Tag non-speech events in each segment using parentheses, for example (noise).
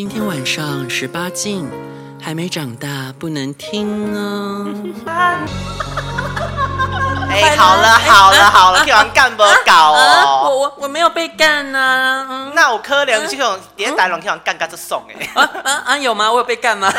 今天晚上十八禁，还没长大不能听哦。(laughs) 哎、欸，好了好了 (laughs) 好了，听完干不搞哦。(laughs) 我我我没有被干呐、啊嗯。那我可怜这种别打龙听完干干就送哎。啊！有吗？我有被干吗？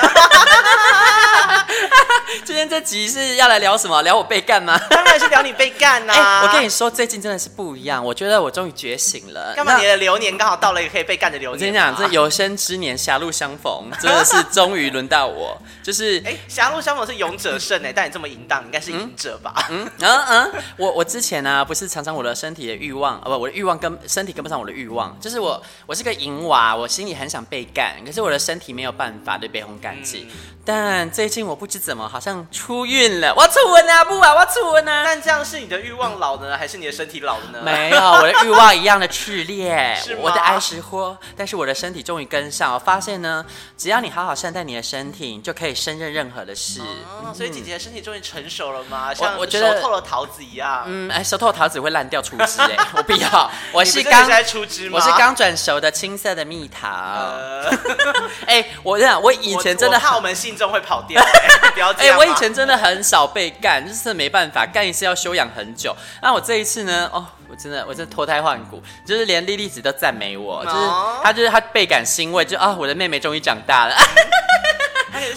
(laughs) 今天这集是要来聊什么？聊我被干吗？当然是聊你被干呐、啊 (laughs) 欸！我跟你说，最近真的是不一样。我觉得我终于觉醒了。干嘛？你的流年刚好到了一个可以被干的流年。我跟你讲，这有生之年狭路相逢，真的是终于轮到我。(laughs) 就是哎，狭路相逢是勇者胜哎，但你这么淫荡，应该是赢者吧？嗯嗯嗯，我我之前呢、啊，不是常常我的身体的欲望，哦不，我的欲望跟身体跟不上我的欲望。就是我我是个淫娃，我心里很想被干，可是我的身体没有办法对被烘干净。嗯但最近我不知怎么好像出运了，我出运啊不啊，我出运啊！但这样是你的欲望老了呢，还是你的身体老了呢？没有，我的欲望一样的炽烈，我的爱是火，但是我的身体终于跟上。我发现呢，只要你好好善待你的身体，你就可以胜任任何的事。哦、所以姐姐的身体终于成熟了吗？像我觉得熟透了桃子一样。嗯，哎，熟透了桃子会烂掉出汁 (laughs) 哎，我不要。我是刚在出汁吗？我是刚转熟的青色的蜜桃。(laughs) 哎、呃，我这样，我以前真的怕我们信众会跑掉。(laughs) 哎、欸，我以前真的很少被干，就是没办法干一次要休养很久。那我这一次呢？哦，我真的，我真的脱胎换骨，就是连莉莉子都赞美我，就是她就是她倍感欣慰，就啊，我的妹妹终于长大了。(laughs)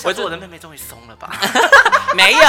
我觉得我的妹妹终于松了吧？(laughs) 没有，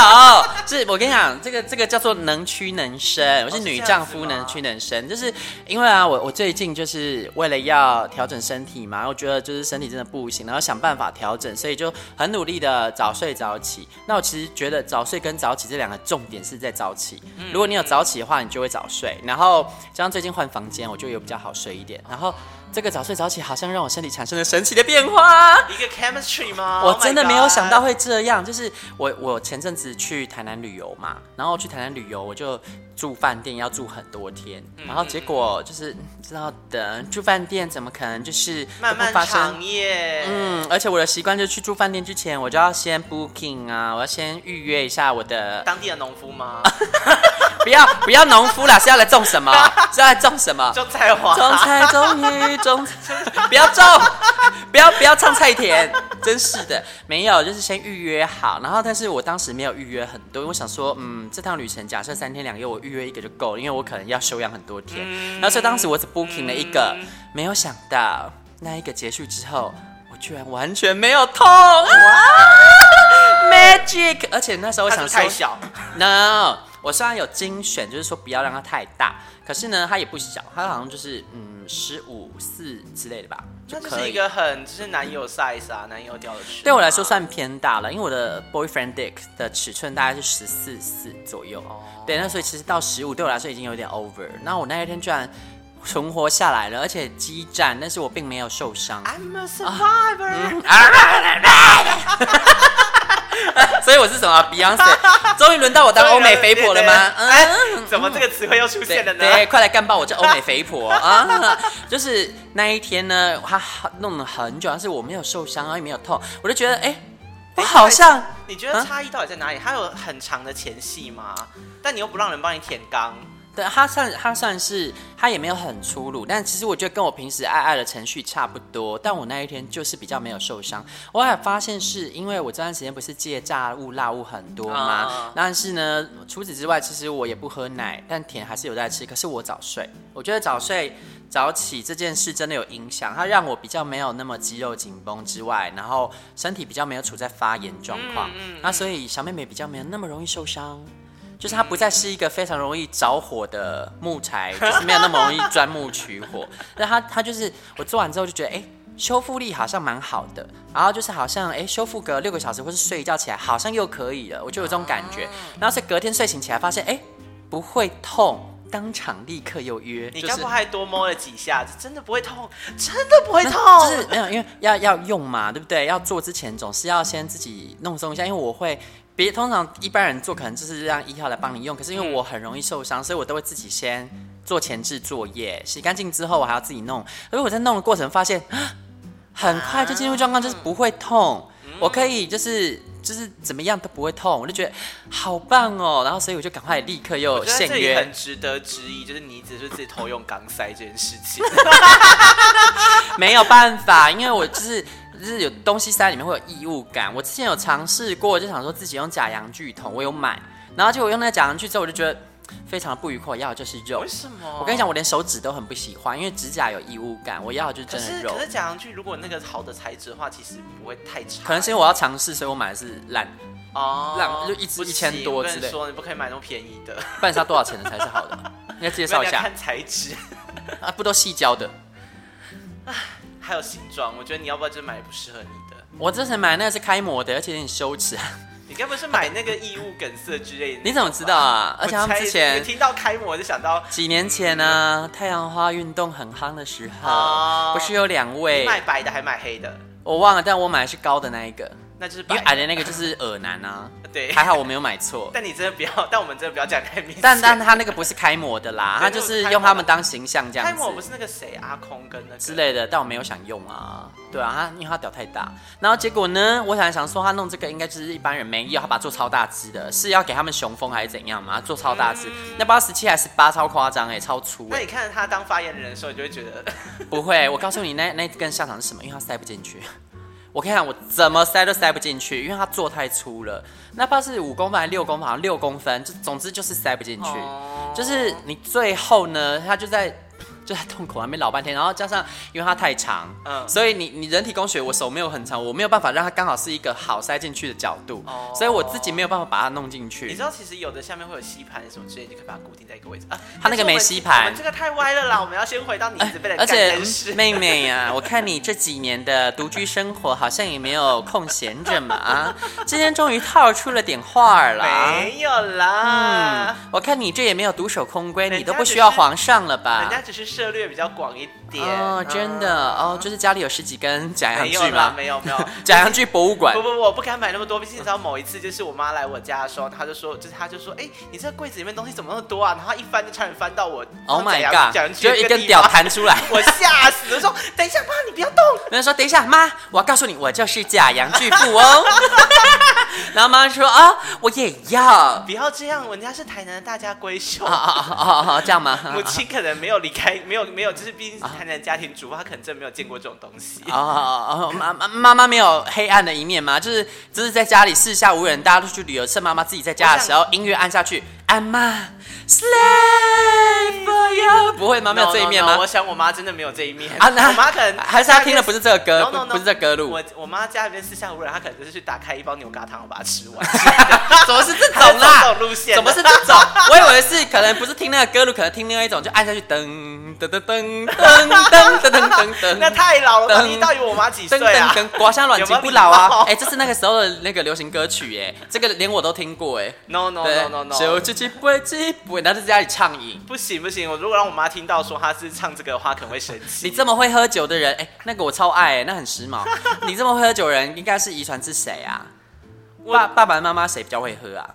是我跟你讲，这个这个叫做能屈能伸。我是女丈夫，能屈能伸，就是因为啊，我我最近就是为了要调整身体嘛，我觉得就是身体真的不行，然后想办法调整，所以就很努力的早睡早起。那我其实觉得早睡跟早起这两个重点是在早起。如果你有早起的话，你就会早睡。然后加上最近换房间，我就有比较好睡一点。然后。这个早睡早起好像让我身体产生了神奇的变化，一个 chemistry 吗？我真的没有想到会这样。就是我我前阵子去台南旅游嘛，然后去台南旅游，我就住饭店要住很多天，然后结果就是知道的，住饭店怎么可能就是漫漫长夜？嗯，而且我的习惯就是去住饭店之前，我就要先 booking 啊，我要先预约一下我的当地的农夫吗？(laughs) 不要不要农夫啦，是要来种什么？(laughs) 是要来种什么？种菜花。种菜种鱼种，(laughs) 不要种，(laughs) 不要不要唱菜田，真是的，没有，就是先预约好。然后，但是我当时没有预约很多，因为我想说，嗯，这趟旅程假设三天两夜，我预约一个就够了，因为我可能要休养很多天。嗯、然后，所以当时我只 booking 了一个，嗯、没有想到那一个结束之后，我居然完全没有痛。哇，Magic！而且那时候我想说太小，No。我虽然有精选，就是说不要让它太大，可是呢，它也不小，它好像就是嗯十五四之类的吧，就可以。是一个很就是男友 size 啊，男友掉的尺。对我来说算偏大了，因为我的 boyfriend dick 的尺寸大概是十四四左右。哦。对，那所以其实到十五对我来说已经有点 over。那我那一天居然存活下来了，而且激战，但是我并没有受伤。I'm a survivor。(laughs) 所以我是什么？Beyonce，终于轮到我当 (laughs) 欧美肥婆了吗？哎，怎么这个词汇又出现了呢？对，对，快来干爆我这欧美肥婆 (laughs) 啊！就是那一天呢，他弄了很久，但是我没有受伤啊，也没有痛，我就觉得，哎，我好像……你觉得差异到底在哪里？他有很长的前戏吗？但你又不让人帮你舔肛。对，他算他算是他也没有很粗鲁，但其实我觉得跟我平时爱爱的程序差不多。但我那一天就是比较没有受伤。我还发现是因为我这段时间不是戒炸物辣物很多吗？Uh. 但是呢，除此之外，其实我也不喝奶，但甜还是有在吃。可是我早睡，我觉得早睡早起这件事真的有影响，它让我比较没有那么肌肉紧绷之外，然后身体比较没有处在发炎状况。嗯，那所以小妹妹比较没有那么容易受伤。就是它不再是一个非常容易着火的木材，(laughs) 就是没有那么容易钻木取火。那它它就是我做完之后就觉得，哎、欸，修复力好像蛮好的。然后就是好像，哎、欸，修复个六个小时或是睡一觉起来，好像又可以了。我就有这种感觉。然后是隔天睡醒起来发现，哎、欸，不会痛，当场立刻又约。你刚不还多摸了几下子？真的不会痛，真的不会痛。就是没有，因为要要用嘛，对不对？要做之前总是要先自己弄松一下，因为我会。别通常一般人做可能就是让一号来帮你用，可是因为我很容易受伤，所以我都会自己先做前置作业，洗干净之后我还要自己弄。而我在弄的过程发现，(gasps) 很快就进入状况，就是不会痛，我可以就是就是怎么样都不会痛，我就觉得好棒哦。然后所以我就赶快立刻又现约。很值得质疑，就是你只是自己偷用钢塞这件事情，(laughs) 没有办法，因为我就是。就是有东西塞里面会有异物感。我之前有尝试过，就想说自己用假阳具桶，我有买，然后结果用那个假阳具之后，我就觉得非常的不愉快。我要的就是肉。为什么？我跟你讲，我连手指都很不喜欢，因为指甲有异物感。我要的就是真的肉。可是，可是假阳具如果那个好的材质的话，其实不会太差。可能是因为我要尝试，所以我买的是烂。哦，烂就一只一千多之类。说你不可以买那么便宜的，不然多少钱的才是好的？你要介绍一下。(laughs) 看材质啊，不都细胶的？(laughs) 还有形状，我觉得你要不要就买不适合你的？我之前买那个是开模的，而且有点羞耻。(laughs) 你该不是买那个异物梗塞之类的？你怎么知道啊？而且他们之前听到开模就想到几年前呢、啊，太阳花运动很夯的时候，哦、不是有两位卖白的还买黑的？我忘了，但我买的是高的那一个。那就是因为矮的那个就是耳男啊，(laughs) 对，(laughs) 还好我没有买错。但你真的不要，(laughs) 但我们真的不要讲太明显。但但他那个不是开模的啦，他就是用他们当形象这样子。开模不是那个谁阿空跟那个之类的，但我没有想用啊。对啊，他因为他屌太大，然后结果呢，我想想说他弄这个应该就是一般人没有，他把它做超大只的，是要给他们雄风还是怎样嘛？做超大只，那不知道十七还是八，超夸张哎，超粗。那你看他当发言人的时候，你就会觉得 (laughs) 不会。我告诉你，那那根下场是什么？因为他塞不进去。我看看我怎么塞都塞不进去，因为它做太粗了。哪怕是五公分还是六公分，好像六公分，就总之就是塞不进去。Oh. 就是你最后呢，它就在。就在洞口还没老半天，然后加上因为它太长，嗯，所以你你人体工学，我手没有很长，我没有办法让它刚好是一个好塞进去的角度，哦，所以我自己没有办法把它弄进去。你知道其实有的下面会有吸盘什么之类，就可以把它固定在一个位置啊。它那个没吸盘，我们这个太歪了啦，我们要先回到你一直被人干的事。(laughs) 而且妹妹呀，啊，我看你这几年的独居生活好像也没有空闲着嘛啊，今天终于套出了点话了。没有啦，嗯，我看你这也没有独守空闺，你都不需要皇上了吧？人家只是涉略比较广。一点哦，真的、嗯、哦，就是家里有十几根假洋具吗？没有没有，(laughs) 假洋具博物馆。不不不，我不敢买那么多。毕竟你知道，某一次就是我妈来我家的时候，她就说，就是她就说，哎、欸，你这个柜子里面东西怎么那么多啊？然后一翻就差点翻到我。Oh my god！就一根屌弹出来，(laughs) 我吓死了，说等一下妈，你不要动。(laughs) 然后说等一下妈，我要告诉你，我就是假阳具妇哦。然后妈说啊，我也要。不要这样，人家是台南的大家闺秀。啊啊啊啊！这样吗？母亲可能没有离开，没有没有，就是毕竟是台南家庭。主妇他可能真的没有见过这种东西啊啊妈妈妈妈没有黑暗的一面吗？就是只是在家里四下无人，大家都去旅游，剩妈妈自己在家的时候，音乐按下去，安妈。Slave for you，不会吗？没有这一面吗？No, no, no, 我想我妈真的没有这一面啊。我妈可能还是她听的不是这个歌不是这个歌路。我我妈家里面四下无人，她可能就是去打开一包牛轧糖，我把它吃完。(laughs) 怎么是这种啦？这种路线？怎么是这种？我以为是可能不是听那个歌路，可能听另外一种，就按下去噔噔噔噔噔噔噔噔噔。那太老了，你到底我妈几岁啊？刮香软筋不老啊？哎，这是那个时候的那个流行歌曲，哎，这个连我都听过，哎。No no no no no。就不会不会，那是在家里畅饮。不行不行，我如果让我妈听到说她是唱这个的话，可能会生气。你这么会喝酒的人，哎，那个我超爱，哎，那很时髦。(laughs) 你这么会喝酒的人，应该是遗传自谁啊？爸爸爸妈妈谁比较会喝啊？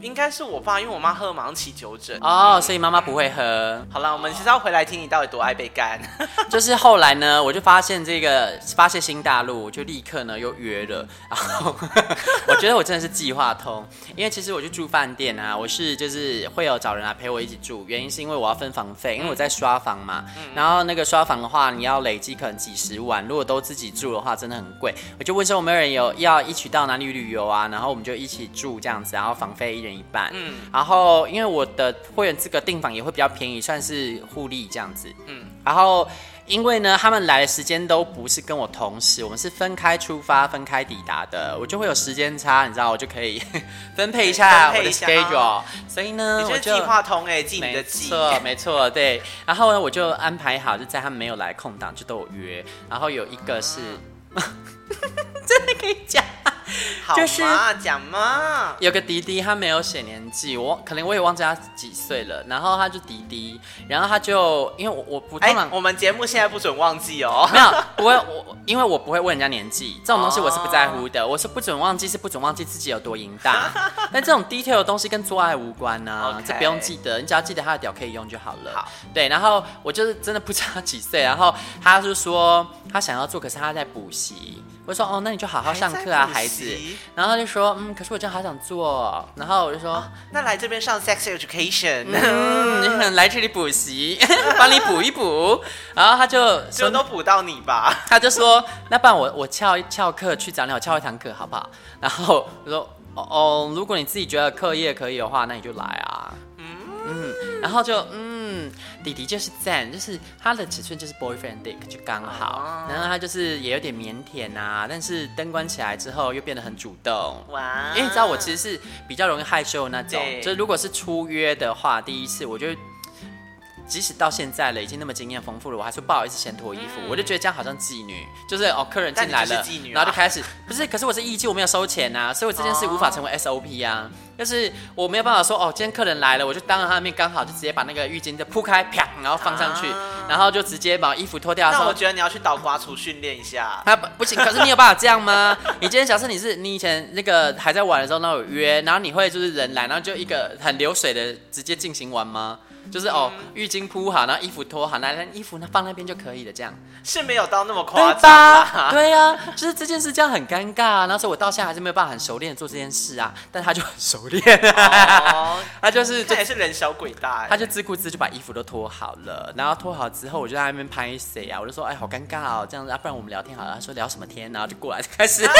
应该是我爸，因为我妈喝了马上起酒疹哦，所以妈妈不会喝。好了，我们其实要回来听你到底多爱被干。(laughs) (laughs) 就是后来呢，我就发现这个发现新大陆，我就立刻呢又约了。然 (laughs) 后我觉得我真的是计划通，因为其实我去住饭店啊，我是就是会有找人来陪我一起住，原因是因为我要分房费，因为我在刷房嘛。然后那个刷房的话，你要累积可能几十万，如果都自己住的话，真的很贵。我就问说有没有人有要一起到哪里旅游啊？然后我们就一起住这样子，然后房费一人一半，嗯，然后因为我的会员资格订房也会比较便宜，算是互利这样子，嗯，然后因为呢，他们来的时间都不是跟我同时，我们是分开出发、分开抵达的，我就会有时间差，你知道，我就可以 (laughs) 分配一下我的 schedule，所以呢，我就计划通哎，记你的记，没错，没错，对，然后呢，我就安排好，就在他们没有来空档就都有约，然后有一个是。就是讲嘛，有个弟弟，他没有写年纪，我可能我也忘记他几岁了。然后他就弟弟，然后他就因为我我不通常、欸、我们节目现在不准忘记哦，没有 (laughs) 不会我因为我不会问人家年纪，这种东西我是不在乎的。哦、我是不准忘记，是不准忘记自己有多淫荡。(laughs) 但这种 detail 的东西跟做爱无关呢.这不用记得，你只要记得他的屌可以用就好了。好，对，然后我就是真的不知道他几岁，然后他就说他想要做，可是他在补习。我说哦，那你就好好上课啊，孩子。然后他就说，嗯，可是我真的好想做，然后我就说，哦、那来这边上 sex education，嗯，(laughs) 来这里补习，(laughs) 帮你补一补，然后他就就都补到你吧，他就说，那不然我我翘翘课去找你，我翘一堂课好不好？然后我说，哦哦，如果你自己觉得课业可以的话，那你就来啊，嗯嗯，然后就嗯。嗯，弟弟就是赞，就是他的尺寸就是 boyfriend dick 就刚好，啊、然后他就是也有点腼腆啊，但是灯关起来之后又变得很主动。哇！因为你知道我其实是比较容易害羞的那种，就是如果是初约的话，第一次我就。即使到现在了，已经那么经验丰富了，我还说不好意思先脱衣服，嗯、我就觉得这样好像妓女，就是哦，客人进来了，妓女啊、然后就开始不是，可是我是艺妓，我没有收钱呐、啊，所以我这件事无法成为 SOP 啊，就、哦、是我没有办法说哦，今天客人来了，我就当着他的面刚好就直接把那个浴巾就铺开，啪，然后放上去，啊、然后就直接把衣服脱掉。那我觉得你要去倒刮厨训练一下。他不不行，可是你有办法这样吗？你今天假设你是你以前那个还在玩的时候，那有约，然后你会就是人来，然后就一个很流水的直接进行完吗？就是哦，浴巾铺好，然后衣服脱好，拿来衣服呢放那边就可以了，这样是没有到那么夸张吧。对呀、啊，就是这件事这样很尴尬啊。那时候我到现在还是没有办法很熟练做这件事啊，但他就很熟练，哦、(laughs) 他就是这也是人小鬼大，他就自顾自就把衣服都脱好了，然后脱好之后，我就在那边拍谁啊，我就说哎，好尴尬哦，这样子啊，不然我们聊天好了。他说聊什么天，然后就过来就开始。啊 (laughs)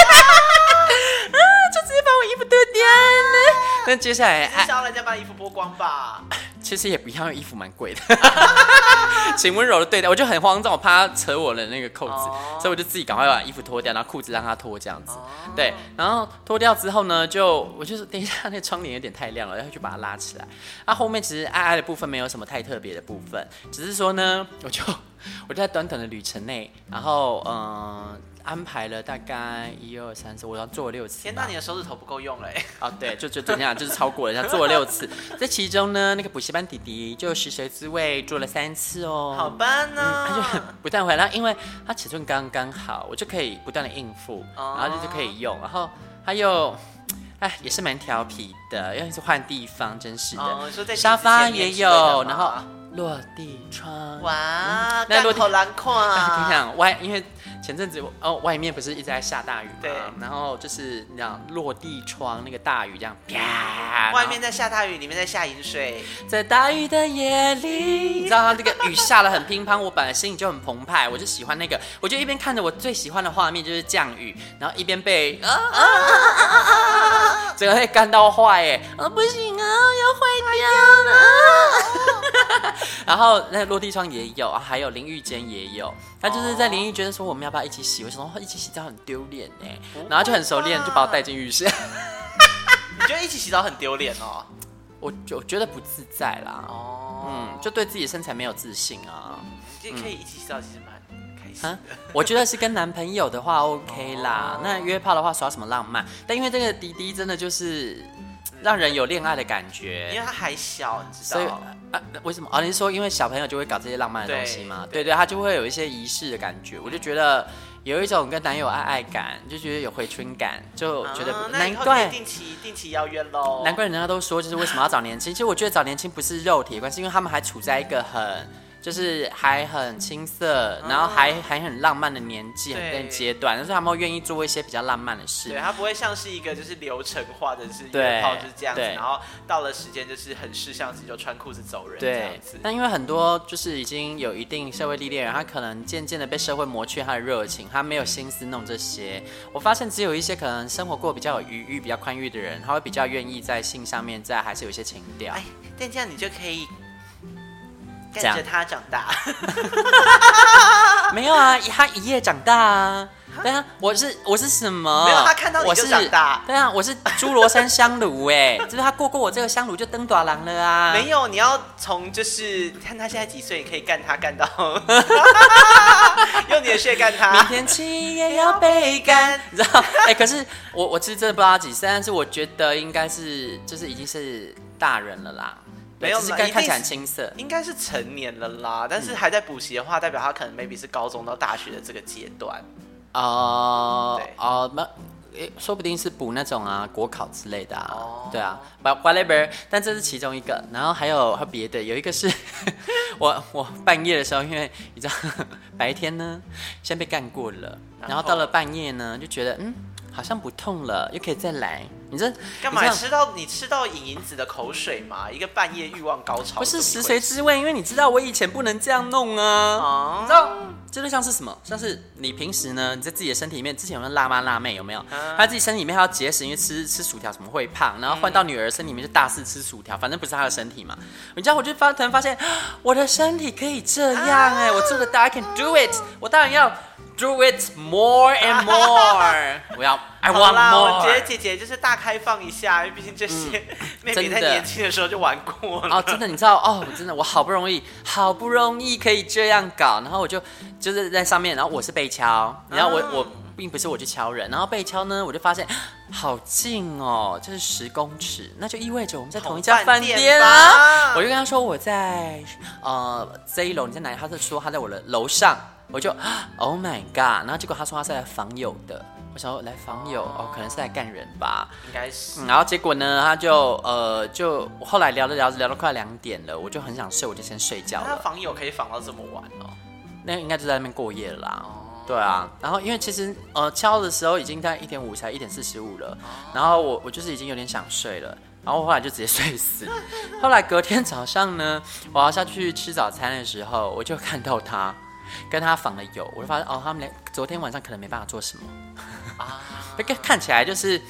啊！就直接把我衣服脱掉了。那、啊、接下来，你想要人家把衣服剥光吧？其实也不要，衣服蛮贵的。(laughs) 请温柔的对待，我就很慌张，我怕他扯我的那个扣子，哦、所以我就自己赶快把衣服脱掉，然后裤子让他脱这样子。哦、对，然后脱掉之后呢，就我就是等一下，那个窗帘有点太亮了，然后就把它拉起来。那、啊、后面其实爱爱的部分没有什么太特别的部分，只是说呢，我就我就在短短的旅程内，然后嗯。呃安排了大概一二三四，我要做了六次。天哪，你的手指头不够用嘞！哦，对，就就怎样，就是超过了，他做了六次。在其中呢，那个补习班弟弟就食髓知味做了三次哦。好棒呢、哦嗯！他就不断回来，因为他尺寸刚刚好，我就可以不断的应付，然后就就可以用。然后他又，哎，也是蛮调皮的，要一直换地方，真是的。哦、沙发也有，然后落地窗。哇，那落地好难看啊！(laughs) 我想我，因为。前阵子哦，外面不是一直在下大雨吗？对。然后就是那样落地窗那个大雨这样啪，外面在下大雨，里面在下雨水。在大雨的夜里，你知道它这个雨下得很乒乓，我本来心里就很澎湃，我就喜欢那个，我就一边看着我最喜欢的画面就是降雨，然后一边被啊啊啊啊啊，整个会干到坏哎，啊不行啊，要坏掉了。然后那个落地窗也有，还有淋浴间也有，他就是在淋浴间说我们要不。要一起洗，我想说一起洗澡很丢脸呢，然后就很熟练，就把我带进浴室。(laughs) 你觉得一起洗澡很丢脸哦？我就觉得不自在啦。哦，嗯，就对自己身材没有自信啊。你可以一起洗澡，其实蛮开心的。我觉得是跟男朋友的话 OK 啦。那约炮的话耍什么浪漫？但因为这个滴滴真的就是让人有恋爱的感觉，因为他还小，你知道。啊、为什么？哦，你是说因为小朋友就会搞这些浪漫的东西吗？对对，对，他就会有一些仪式的感觉。我就觉得有一种跟男友爱爱感，就觉得有回春感，就觉得难怪、嗯、定期定期邀约喽。难怪人家都说，就是为什么要找年轻？其实我觉得找年轻不是肉体的关系，因为他们还处在一个很。就是还很青涩，然后还还很浪漫的年纪，很阶段，但是他们会愿意做一些比较浪漫的事。对，他不会像是一个就是流程化的，是约炮就是这样子，然后到了时间就是很识相，就穿裤子走人这样子。但因为很多就是已经有一定社会历练人，他可能渐渐的被社会磨去他的热情，他没有心思弄这些。我发现只有一些可能生活过比较有余裕、比较宽裕的人，他会比较愿意在性上面再还是有一些情调。哎，但这样你就可以。看着他长大，(laughs) 没有啊，他一夜长大啊。对啊，我是我是什么？没有，他看到你就长大。对啊，我是侏罗山香炉哎，(laughs) 就是他过过我这个香炉就登短郎了啊。没有，你要从就是看他现在几岁，你可以干他干到，(laughs) 用你的血干他。明天起也要被干，你知道？哎，可是我我其实真的不知道他几岁，但是我觉得应该是就是已经是大人了啦。没有，是看起来很青涩，应该是成年了啦。但是还在补习的话，代表他可能 maybe 是高中到大学的这个阶段。哦，哦，那诶，说不定是补那种啊国考之类的啊。Oh. 对啊，but whatever。但这是其中一个，然后还有和别的，有一个是 (laughs) 我我半夜的时候，因为你知道 (laughs) 白天呢先被干过了，然后到了半夜呢就觉得嗯。好像不痛了，又可以再来。你这干嘛吃到你吃到影影子的口水嘛？一个半夜欲望高潮，不是食髓知味，因为你知道我以前不能这样弄啊，嗯、你知道这就像是什么？像是你平时呢，你在自己的身体里面，之前有那辣妈辣妹有没有？嗯、他自己身体里面还要节食，因为吃吃薯条什么会胖，然后换到女儿身体里面就大肆吃薯条，反正不是她的身体嘛。你知道我就发突然发现，我的身体可以这样哎、欸，啊、我做得到，I can do it，我当然要。Do it more and more！(laughs) 我要，I want more。好啦，我觉得姐姐就是大开放一下，因为毕竟这些 (laughs) 妹妹在年轻的时候就玩过了。哦，真的，你知道哦，我真的，我好不容易，好不容易可以这样搞，然后我就就是在上面，然后我是被敲，然后我、嗯、我并不是我去敲人，然后被敲呢，我就发现 (gasps) 好近哦，就是十公尺，那就意味着我们在同一家饭店啊。我就跟他说我在呃这一楼，你在哪里？他就说他在我的楼上。我就 (gasps) Oh my God！然后结果他说他是来访友的，我想说来访友哦，可能是来干人吧，应该是、嗯。然后结果呢，他就呃就后来聊着聊着聊到快两点了，我就很想睡，我就先睡觉了。那访友可以访到这么晚哦？那应该就在那边过夜了啦。哦、对啊，然后因为其实呃敲的时候已经在一点五才一点四十五了，哦、然后我我就是已经有点想睡了，然后我后来就直接睡死。(laughs) 后来隔天早上呢，我要下去吃早餐的时候，我就看到他。跟他访了友，我就发现哦，他们俩昨天晚上可能没办法做什么啊，(laughs) 看看起来就是，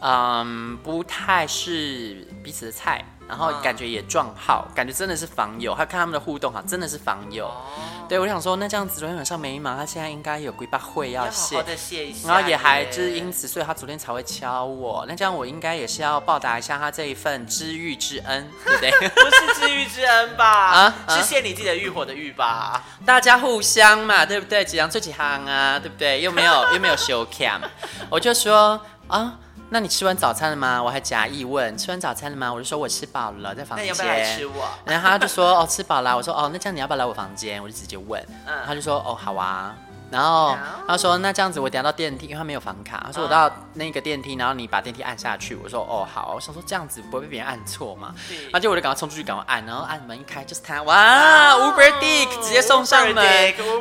嗯，不太是彼此的菜。然后感觉也撞号，感觉真的是访友。他看他们的互动哈，真的是访友。哦、对，我想说，那这样子昨天晚上没忙，他现在应该有规划会要谢，要好好谢一下。然后也还就是因此，所以他昨天才会敲我。那这样我应该也是要报答一下他这一份知遇之恩，(laughs) 对不对？不是知遇之恩吧？啊，是谢你自己的欲火的欲吧？大家互相嘛，对不对？几样最几行啊，对不对？又没有又没有修 cam，我就说啊。那你吃完早餐了吗？我还假意问，吃完早餐了吗？我就说我吃饱了，在房间。那要不要来吃我？(laughs) 然后他就说哦，吃饱了。我说哦，那这样你要不要来我房间？我就直接问，嗯，他就说哦，好啊。然后他说：“那这样子，我等下到电梯，因为他没有房卡。他说我到那个电梯，然后你把电梯按下去。我说哦好，我想说这样子不会被别人按错嘛。然后就我就赶快冲出去，赶快按，然后按门一开就是他，哇，Uber Dick 直接送上门，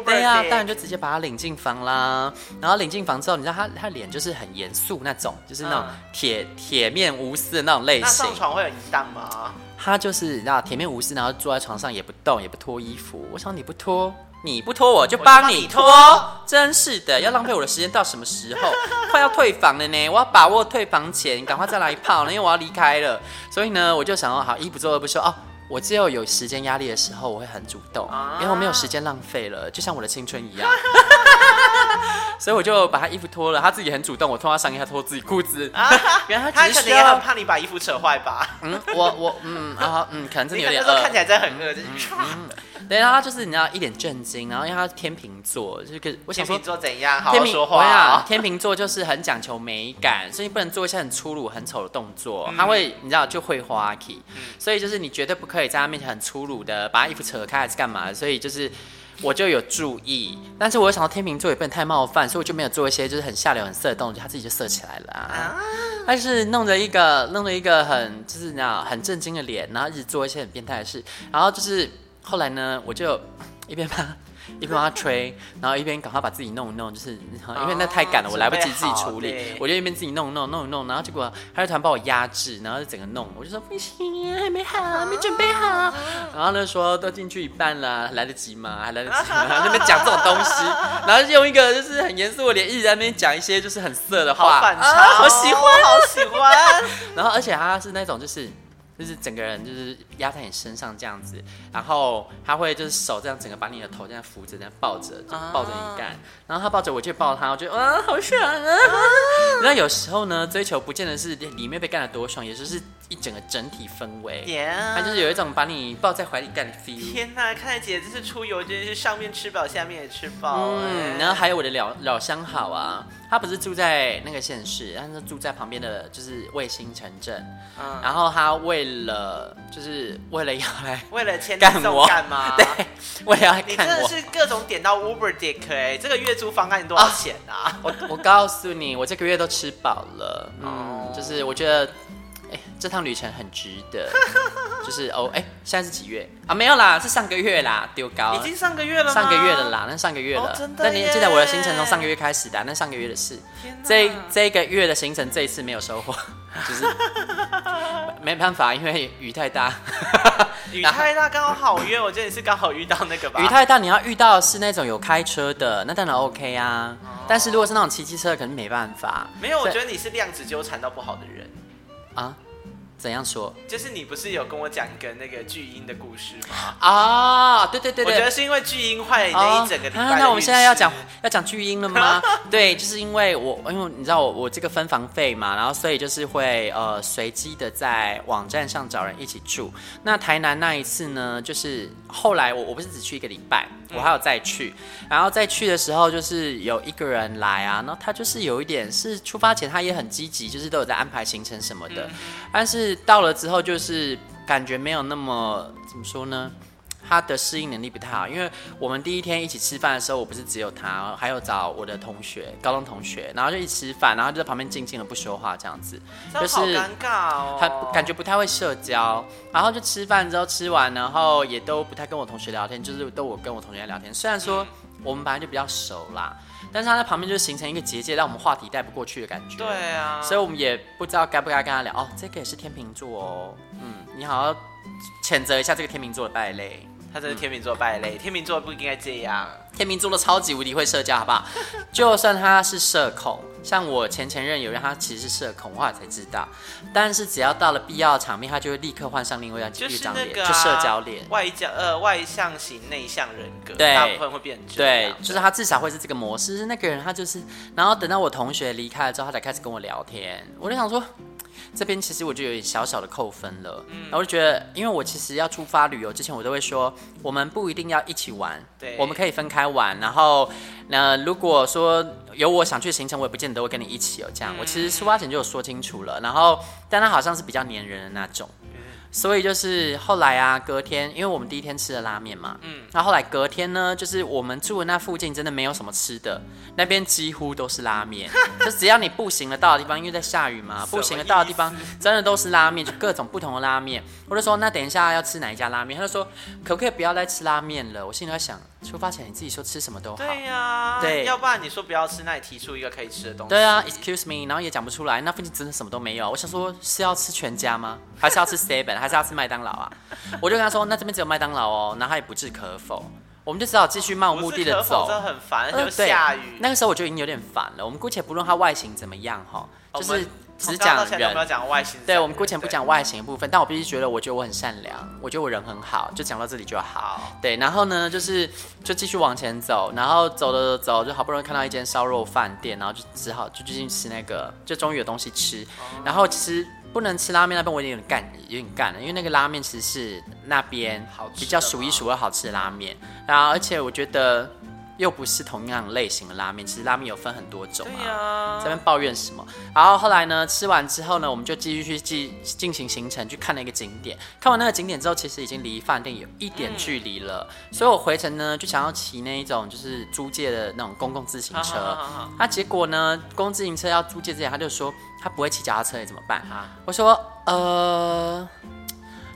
对呀，当然就直接把他领进房啦。然后领进房之后，你知道他他脸就是很严肃那种，就是那种铁铁面无私的那种类型。那上床会有淫荡吗？他就是你知道铁面无私，然后坐在床上也不动也不脱衣服。我想你不脱。”你不拖我就帮你拖，真是的，要浪费我的时间到什么时候？(laughs) 快要退房了呢，我要把握退房前，赶快再来一炮呢，因为我要离开了。所以呢，我就想说，好，一不做二不休哦。我只有有时间压力的时候，我会很主动，因为我没有时间浪费了，就像我的青春一样。(laughs) 所以我就把他衣服脱了，他自己很主动，我脱他上衣，他脱自己裤子。(laughs) 原来他其实也很怕你把衣服扯坏吧？嗯，我我嗯啊嗯，可能真的有点饿，看起来真的很饿，就是。(laughs) 对，然后他就是你知道一脸震惊，然后因为他是天秤座，就是个我想说天秤座怎样？好好说话啊！天秤座就是很讲求美感，所以你不能做一些很粗鲁、很丑的动作。他会你知道就会花 key，所以就是你绝对不可以在他面前很粗鲁的把他衣服扯开还是干嘛的。所以就是我就有注意，但是我又想到天秤座也不能太冒犯，所以我就没有做一些就是很下流、很色的动作，他自己就色起来了啊！他就是弄着一个弄着一个很就是你知道很震惊的脸，然后一直做一些很变态的事，然后就是。后来呢，我就一边帮 (laughs) 一边帮他吹，然后一边赶快把自己弄一弄，就是因为那太赶了，我来不及自己处理，我就一边自己弄一弄弄一弄，然后结果他就突然把我压制，然后就整个弄，我就说不行，还没好，还没准备好，然后呢说都进去一半了，来得及吗？还来得及吗？然后那边讲这种东西，(laughs) 然后就用一个就是很严肃的脸一直在那边讲一些就是很色的话，好反差，好喜欢，好喜欢，(laughs) 然后而且他是那种就是。就是整个人就是压在你身上这样子，然后他会就是手这样整个把你的头这样扶着，这样抱着，就抱着你干，然后他抱着我就抱他，我觉得啊好爽啊！(laughs) 那有时候呢，追求不见得是里面被干得多爽，也就是一整个整体氛围，他就是有一种把你抱在怀里干的 feel。天哪，看来姐这次出游真的是上面吃饱，下面也吃饱。嗯，然后还有我的老老相好啊。他不是住在那个县市，他是住在旁边的，就是卫星城镇。嗯，然后他为了，就是为了要来，(laughs) 为了签干我干嘛？(laughs) 对，为了要你真的是各种点到 Uber Dick 哎，这个月租方案你多少钱啊？(laughs) 我我告诉你，我这个月都吃饱了。嗯，就是我觉得哎，这趟旅程很值得，(laughs) 就是哦，哎，现在是几月啊？没有啦，是上个月啦，丢高，已经上个月了？上个月了啦，那上个月了。真的？但你记得我的行程从上个月开始的，那上个月的事。这这个月的行程这一次没有收获，(laughs) 就是 (laughs) 没办法，因为雨太大。雨太大刚好好约，我觉得你是刚好遇到那个吧。雨太大，你要遇到是那种有开车的，那当然 OK 啊。但是如果是那种骑机车，可能没办法。没有，我觉得你是量子纠缠到不好的人。啊？怎样说？就是你不是有跟我讲一个那个巨婴的故事吗？啊，对对对对，我觉得是因为巨婴坏了那一整个礼拜、啊。那我们现在要讲要讲巨婴了吗？(laughs) 对，就是因为我因为你知道我我这个分房费嘛，然后所以就是会呃随机的在网站上找人一起住。那台南那一次呢，就是后来我我不是只去一个礼拜。我还有再去，然后再去的时候，就是有一个人来啊，然后他就是有一点是出发前他也很积极，就是都有在安排行程什么的，但是到了之后就是感觉没有那么怎么说呢？他的适应能力不太好，因为我们第一天一起吃饭的时候，我不是只有他，还有找我的同学，高中同学，然后就一起吃饭，然后就在旁边静静的不说话这样子，就是好尴尬哦，他感觉不太会社交，然后就吃饭之后吃完，然后也都不太跟我同学聊天，就是都我跟我同学聊天，虽然说我们本来就比较熟啦，但是他在旁边就形成一个结界，让我们话题带不过去的感觉，对啊，所以我们也不知道该不该跟他聊，哦，这个也是天秤座哦，嗯，你好好谴责一下这个天秤座的败类。他真是天秤座败类，天秤座不应该这样。天秤座的超级无敌会社交，好不好？(laughs) 就算他是社恐，像我前前任有人，他其实是社恐，我后来才知道。但是只要到了必要的场面，他就会立刻换上另外一张脸，就社交脸，外交呃外向型内向人格，对，大部分会变成对，就是他至少会是这个模式。是那个人他就是，然后等到我同学离开了之后，他才开始跟我聊天，我就想说。这边其实我就有点小小的扣分了，嗯，然后我就觉得，因为我其实要出发旅游之前，我都会说，我们不一定要一起玩，对，我们可以分开玩。然后，那如果说有我想去的行程，我也不见得都会跟你一起哦。这样，我其实出发前就有说清楚了。然后，但他好像是比较黏人的那种。所以就是后来啊，隔天，因为我们第一天吃了拉面嘛，嗯，那后后来隔天呢，就是我们住的那附近真的没有什么吃的，那边几乎都是拉面，(laughs) 就只要你步行的到的地方，因为在下雨嘛，步行的到的地方真的都是拉面，就各种不同的拉面。我就说，那等一下要吃哪一家拉面？他就说，可不可以不要再吃拉面了？我心里在想。出发前你自己说吃什么都好，对呀、啊，对，要不然你说不要吃，那你提出一个可以吃的东西。对啊，Excuse me，然后也讲不出来，那附近真的什么都没有。我想说是要吃全家吗？还是要吃 Seven？还是要吃麦当劳啊？我就跟他说，那这边只有麦当劳哦，然后他也不置可否，我们就只好继续漫无目的的走。真的很烦，而且下雨、呃。那个时候我就已经有点烦了。我们姑且不论它外形怎么样哈，就是。只讲人，讲外形。对，我们姑且不讲外形的部分，但我必须觉得，我觉得我很善良，我觉得我人很好，就讲到这里就好。对，然后呢，就是就继续往前走，然后走着走，就好不容易看到一间烧肉饭店，然后就只好就继续吃那个，就终于有东西吃。然后其实不能吃拉面那边，我有点干，有点干了，因为那个拉面其实是那边比较数一数二好吃的拉面。然后而且我觉得。又不是同样类型的拉面，其实拉面有分很多种啊。在那边抱怨什么？然后后来呢，吃完之后呢，我们就继续去进进行行程，去看了一个景点。看完那个景点之后，其实已经离饭店有一点距离了，嗯，所以我回程呢就想要骑那一种就是租借的那种公共自行车。那，啊啊啊，结果呢，公共自行车要租借之前，他就说他不会骑脚踏车，你怎么办？啊，我说呃。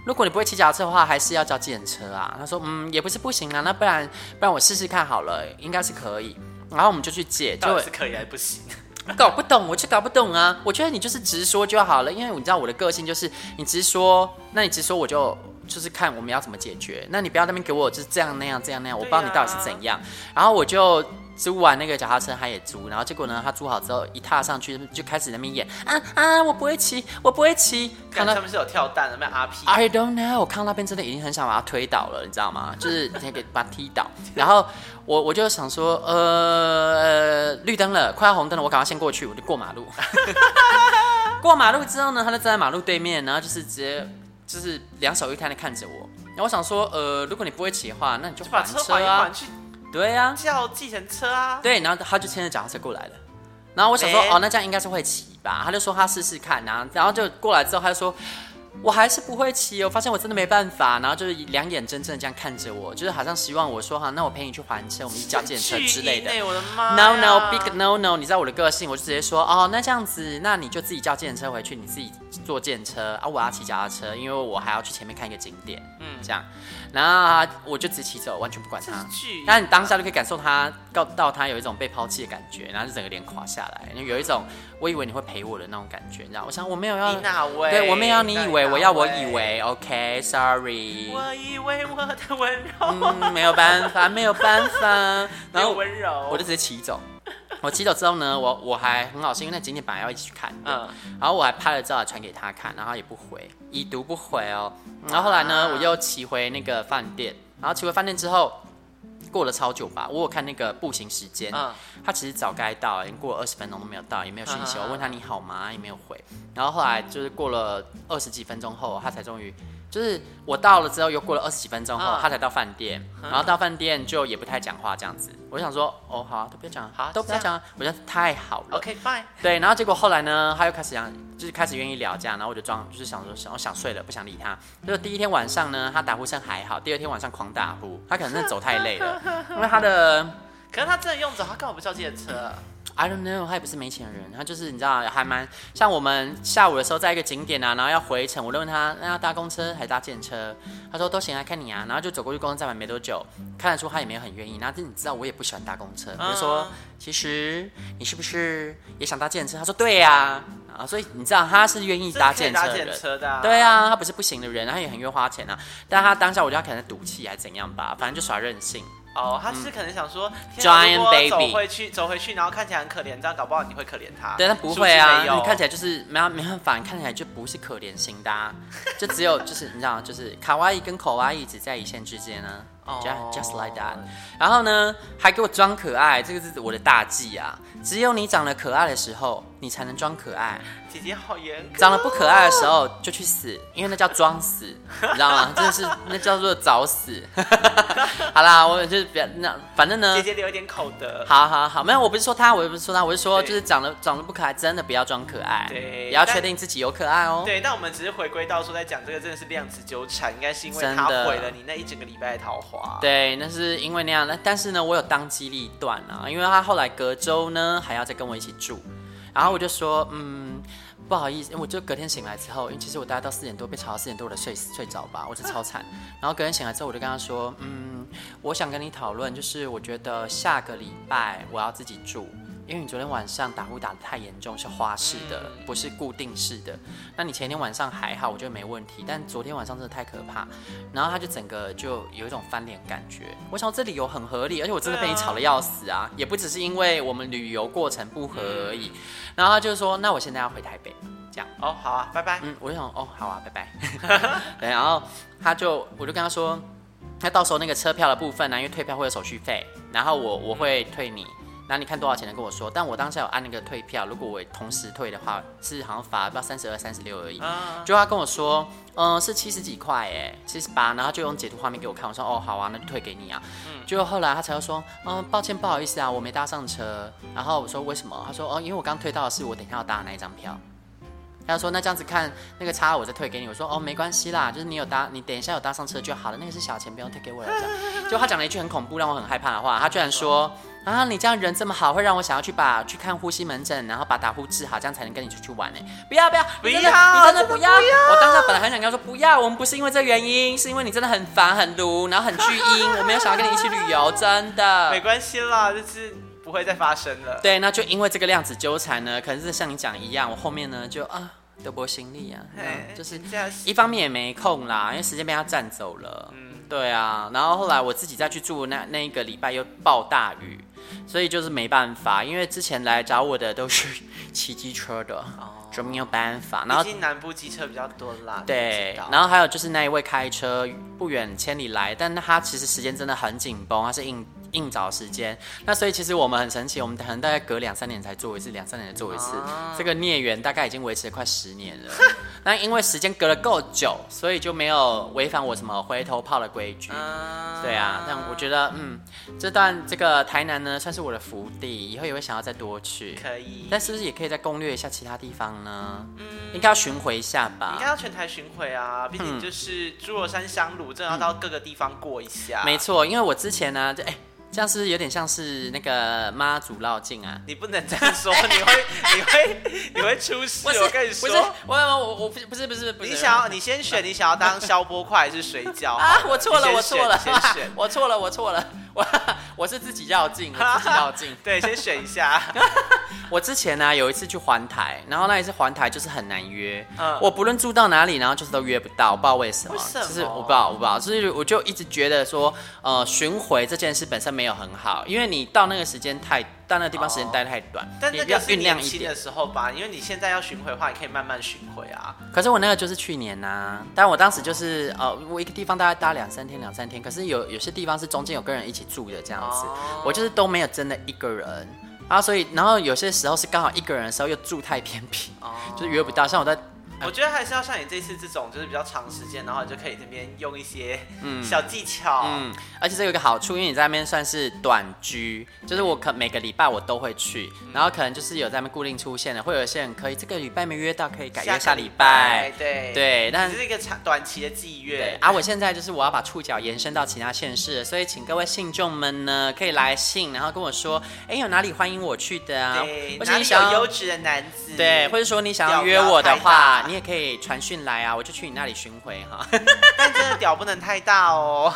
如果你不会骑脚踏车的话，还是要叫计程车啊。他说，嗯，也不是不行啊，那不然不然我试试看好了，应该是可以。然后我们就去借，就到底是可以还是不行？(laughs) 搞不懂，我就搞不懂啊。我觉得你就是直说就好了，因为你知道我的个性就是你直说，那你直说我就就是看我们要怎么解决。那你不要那边给我就是这样那样这样那样，我不知道你到底是怎样。然后我就。租完那个脚踏车，他也租，然后结果呢，他租好之后一踏上去就开始在那边演啊啊，我不会骑，我不会骑。看到上面是有跳蛋的，没有 RP。I don't know，我看到那边真的已经很想把他推倒了，你知道吗？(laughs) 就是那个把他踢倒。然后我我就想说，呃，绿灯了，快要红灯了，我赶快先过去，我就过马路。(laughs) 过马路之后呢，他就站在马路对面，然后就是直接就是两手一摊的看着我。然后我想说，呃，如果你不会骑的话，那你就把车啊。对呀、啊，叫计程车啊。对，然后他就牵着脚踏车过来了。然后我想说，哦，那这样应该是会骑吧？他就说他试试看，然后然后就过来之后，他就说我还是不会骑。我发现我真的没办法。然后就是两眼睁睁这样看着我，就是好像希望我说哈，那我陪你去还车，我们一起叫计程车之类的。我的妈！No no big no no！你知道我的个性，我就直接说哦，那这样子，那你就自己叫计程车回去，你自己坐电车啊，我要骑脚踏车，因为我还要去前面看一个景点，嗯，这样，然后我就直骑走，完全不管他。那你当下就可以感受他告到他有一种被抛弃的感觉，然后就整个脸垮下来，有一种我以为你会陪我的那种感觉，你知道？我想我没有要，你哪位？对，我没有要你以为，我要我以为，OK，Sorry。我以为我的温柔，嗯，没有办法，没有办法，(laughs) 然后温柔，我就直接骑走。(laughs) 我骑走之后呢，我我还很好心，因为那景点本来要一起去看，嗯，然后我还拍了照传给他看，然后也不回，已读不回哦。然后后来呢，我又骑回那个饭店，然后骑回饭店之后，过了超久吧，我有看那个步行时间，嗯，他其实早该到，已经过了二十分钟都没有到，也没有讯息。我问他你好吗，也没有回。然后后来就是过了二十几分钟后，他才终于。就是我到了之后，又过了二十几分钟后，他才到饭店，然后到饭店就也不太讲话这样子。我想说，哦，好，都不要讲，好，都不要讲。我觉得太好了，OK fine。对，然后结果后来呢，他又开始讲，就是开始愿意聊这样，然后我就装，就是想说想，我想睡了，不想理他。就是第一天晚上呢，他打呼声还好，第二天晚上狂打呼，他可能是走太累了，(laughs) 因为他的，可是他真的用着，他干嘛不叫计程车？I don't know，他也不是没钱的人，他就是你知道，还蛮像我们下午的时候在一个景点啊，然后要回程，我就问他那要搭公车还是搭电车，他说都行啊，看你啊，然后就走过去公车站完没多久，看得出他也没有很愿意，然后你知道我也不喜欢搭公车，我就说其实你是不是也想搭电车？他说对呀，啊，所以你知道他是愿意搭电车的人，车的啊对啊，他不是不行的人，他也很愿意花钱啊，但他当下我觉得他可能赌气还是怎样吧，反正就耍任性。哦，他是可能想说，Giant Baby 走回去，走回去，然后看起来很可怜，这样搞不好你会可怜他。对，他不会啊，你看起来就是没没办法，你看起来就不是可怜型的，啊，就只有就是 (laughs) 你知道，就是卡哇伊跟口哇伊只在一线之间呢，啊，just just like that。然后呢，还给我装可爱，这个是我的大忌啊，只有你长得可爱的时候，你才能装可爱。姐姐好严格，长得不可爱的时候就去死，因为那叫装死，(laughs) 你知道吗？真的是那叫做早死。(laughs) 好啦，我就是别那反正呢，姐姐留一点口德。好好好，没有，我不是说他，我也不是说他，我是说就是长得长得不可爱，真的不要装可爱，对，也要确定自己有可爱哦。对，但我们只是回归到说，在讲这个真的是量子纠缠，应该是因为他毁了你那一整个礼拜的桃花。对，那是因为那样，那但是呢，我有当机立断啊，因为他后来隔周呢还要再跟我一起住。然后我就说，嗯，不好意思，我就隔天醒来之后，因为其实我大概到四点多被吵到四点多，我才睡睡着吧，我是超惨。然后隔天醒来之后，我就跟他说，嗯，我想跟你讨论，就是我觉得下个礼拜我要自己住。因为你昨天晚上打呼打得太严重，是花式的，不是固定式的。那你前天晚上还好，我觉得没问题。但昨天晚上真的太可怕，然后他就整个就有一种翻脸感觉。我想这理由很合理，而且我真的被你吵得要死啊！也不只是因为我们旅游过程不合而已。然后他就说：“那我现在要回台北，这样哦，好啊，拜拜。”嗯，我就想哦，好啊，拜拜。(laughs) 对，然后他就我就跟他说，那到时候那个车票的部分呢，因为退票会有手续费，然后我我会退你。那你看多少钱能跟我说？但我当下有按那个退票，如果我同时退的话，是好像罚不知道三十二、三十六而已。就他跟我说，嗯、呃，是七十几块，哎，七十八，然后就用截图画面给我看。我说，哦，好啊，那就退给你啊。嗯。就后来他才说，嗯、呃，抱歉，不好意思啊，我没搭上车。然后我说为什么？他说，哦，因为我刚退到的是我等一下要搭的那一张票。他说：“那这样子看那个差，我再退给你。”我说：“哦，没关系啦，就是你有搭，你等一下有搭上车就好了，那个是小钱，不用退给我了。”这样，就他讲了一句很恐怖，让我很害怕的话。他居然说：“啊，你这样人这么好，会让我想要去把去看呼吸门诊，然后把打呼治好，这样才能跟你出去玩呢。”不要不要不要！你真的不要！我当时本来很想跟他说不要，我们不是因为这原因，是因为你真的很烦很毒，然后很巨婴，我没有想要跟你一起旅游，真的。没关系啦，就是不会再发生了。对，那就因为这个量子纠缠呢，可能是像你讲一样，我后面呢就啊。德博行李啊，就是一方面也没空啦，因为时间被他占走了。嗯，对啊，然后后来我自己再去住那那一个礼拜又暴大雨，所以就是没办法，因为之前来找我的都是 (laughs) 骑机车的，哦，就没有办法。然后南部机车比较多啦。对，然后还有就是那一位开车不远千里来，但他其实时间真的很紧绷，他是硬。硬找时间，那所以其实我们很神奇，我们可能大概隔两三年才做一次，两三年才做一次，啊、这个孽缘大概已经维持了快十年了。(laughs) 那因为时间隔了够久，所以就没有违反我什么回头炮的规矩。啊对啊，但我觉得，嗯，这段这个台南呢，算是我的福地，以后也会想要再多去。可以，但是不是也可以再攻略一下其他地方呢？嗯，应该要巡回一下吧。应该要全台巡回啊，毕竟就是诸罗山香炉，真的要到各个地方过一下。嗯、没错，因为我之前呢，就哎。这样是不是有点像是那个妈祖绕境啊？你不能这样说，(laughs) 你会你会你会出事。我跟你说，我我我不是不是不是不是。你想要你先选，你想要当消波块还是水饺啊？(laughs) 我错了，我错了，先选，我错了，我错了。我 (laughs) 我是自己绕境，我自己绕境。(laughs) 对，先选一下。(laughs) 我之前呢、啊、有一次去环台，然后那一次环台就是很难约。嗯。我不论住到哪里，然后就是都约不到，我不知道为什么。为什么？就是我不知道，我不知道。就是我就一直觉得说，呃，巡回这件事本身没有很好，因为你到那个时间太。到那个地方时间待太短，哦、但那个是年轻的时候吧，因为你现在要巡回的话，你可以慢慢巡回啊。可是我那个就是去年呐、啊，但我当时就是呃，我一个地方大概待两三天，两三天。可是有有些地方是中间有跟人一起住的这样子，哦、我就是都没有真的一个人啊，所以然后有些时候是刚好一个人的时候又住太偏僻，哦、就是约不到。像我在。我觉得还是要像你这次这种，就是比较长时间，然后你就可以这边用一些小技巧。嗯，而且这有一个好处，因为你在那边算是短居，就是我可每个礼拜我都会去，然后可能就是有在那边固定出现的，会有些人可以这个礼拜没约到，可以改约下礼拜。对对，但是一个长短期的季约。对啊，我现在就是我要把触角延伸到其他县市，所以请各位信众们呢，可以来信，然后跟我说，哎，有哪里欢迎我去的啊？对，哪里有优质的男子？对，或者说你想要约我的话。你也可以传讯来啊，我就去你那里巡回哈。(laughs) 但真的屌不能太大哦。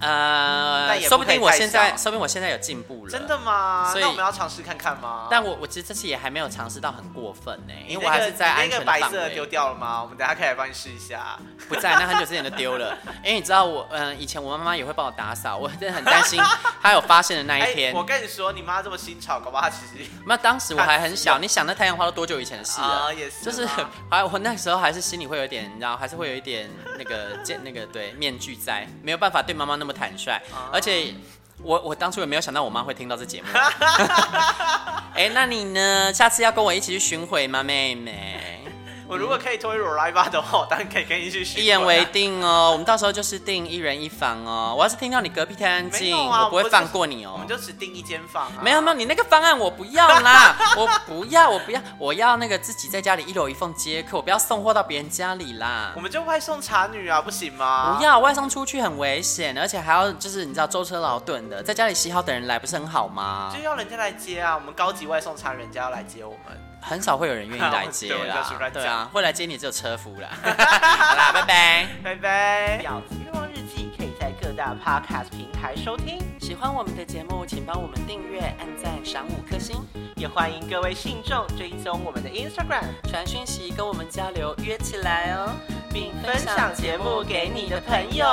呃，说不定我现在，说不定我现在有进步了。真的吗？所以我们要尝试看看吗？但我我其实这次也还没有尝试到很过分呢，因为我还是在安全的范围。那个白色丢掉了吗？我们等下可以来帮你试一下。不在，那很久之前就丢了。因为你知道我，嗯，以前我妈妈也会帮我打扫，我真的很担心她有发现的那一天。我跟你说，你妈这么新潮，搞不好她其实 (laughs)…… 那当时我还很小，你想那太阳花都多久以前的事了？也是，就是还我那时候还是心里会有点，你知道，还是会有一点那个见那个对面具在，没有办法对妈妈那么坦率。而且我我当初也没有想到我妈会听到这节目。(laughs) 哎、欸，那你呢？下次要跟我一起去巡回吗，妹妹？我如果可以脱衣裸来吧的话，我当然可以跟你去。一言为定哦，我们到时候就是订一人一房哦。我要是听到你隔壁太安静，啊、我不会放过你哦。我们就只订一间房、啊。没有没有，你那个方案我不要啦，(laughs) 我不要，我不要，我要那个自己在家里一楼一凤接客，我不要送货到别人家里啦。我们就外送茶女啊，不行吗？不要，外送出去很危险，而且还要就是你知道舟车劳顿的，在家里洗好等人来不是很好吗？就要人家来接啊，我们高级外送茶人家要来接我们。很少会有人愿意来接啦，对啊，会来接你只有车夫啦。(laughs) 好啦，拜拜，拜拜。婊子欲望日记可以在各大 podcast 平台收听。喜欢我们的节目，请帮我们订阅、按赞、赏五颗星。也欢迎各位信众追踪我们的 Instagram，传讯息跟我们交流，约起来哦，并分享节目给你的朋友。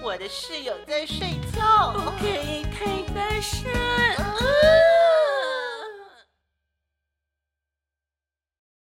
我的室友在睡觉，不可以太大声。